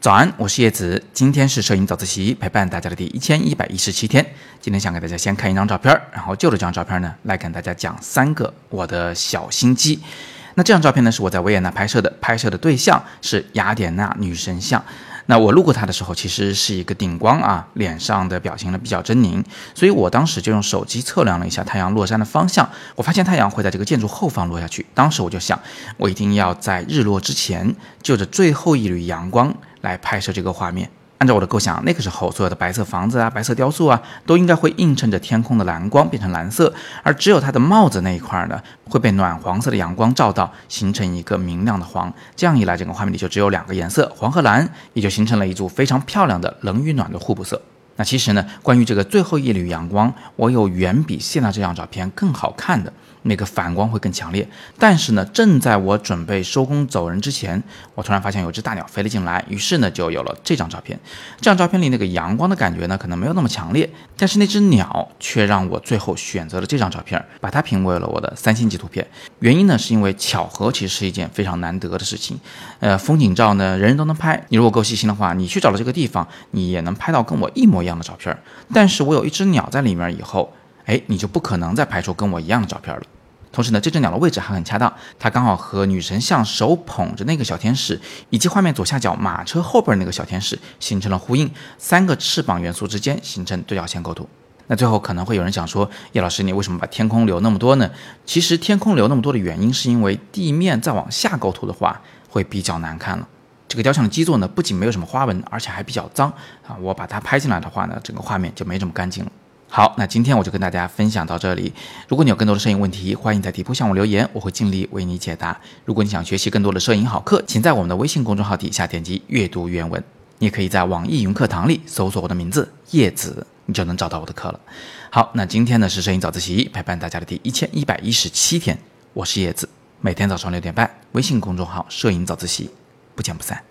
早安，我是叶子，今天是摄影早自习陪伴大家的第一千一百一十七天。今天想给大家先看一张照片，然后就着这张照片呢，来跟大家讲三个我的小心机。那这张照片呢，是我在维也纳拍摄的，拍摄的对象是雅典娜女神像。那我路过她的时候，其实是一个顶光啊，脸上的表情呢比较狰狞，所以我当时就用手机测量了一下太阳落山的方向，我发现太阳会在这个建筑后方落下去。当时我就想，我一定要在日落之前，就着最后一缕阳光来拍摄这个画面。按照我的构想，那个时候所有的白色房子啊、白色雕塑啊，都应该会映衬着天空的蓝光变成蓝色，而只有它的帽子那一块呢，会被暖黄色的阳光照到，形成一个明亮的黄。这样一来，整个画面里就只有两个颜色，黄和蓝，也就形成了一组非常漂亮的冷与暖的互补色。那其实呢，关于这个最后一缕阳光，我有远比现在这张照片更好看的。那个反光会更强烈，但是呢，正在我准备收工走人之前，我突然发现有只大鸟飞了进来，于是呢，就有了这张照片。这张照片里那个阳光的感觉呢，可能没有那么强烈，但是那只鸟却让我最后选择了这张照片，把它评为了我的三星级图片。原因呢，是因为巧合其实是一件非常难得的事情。呃，风景照呢，人人都能拍，你如果够细心的话，你去找了这个地方，你也能拍到跟我一模一样的照片。但是我有一只鸟在里面以后，哎，你就不可能再拍出跟我一样的照片了。同时呢，这只鸟的位置还很恰当，它刚好和女神像手捧着那个小天使，以及画面左下角马车后边那个小天使形成了呼应，三个翅膀元素之间形成对角线构图。那最后可能会有人想说，叶老师，你为什么把天空留那么多呢？其实天空留那么多的原因，是因为地面再往下构图的话，会比较难看了。这个雕像的基座呢，不仅没有什么花纹，而且还比较脏啊。我把它拍进来的话呢，整个画面就没这么干净了。好，那今天我就跟大家分享到这里。如果你有更多的摄影问题，欢迎在底部向我留言，我会尽力为你解答。如果你想学习更多的摄影好课，请在我们的微信公众号底下点击阅读原文。你也可以在网易云课堂里搜索我的名字叶子，你就能找到我的课了。好，那今天呢是摄影早自习陪伴大家的第一千一百一十七天，我是叶子，每天早上六点半，微信公众号摄影早自习，不见不散。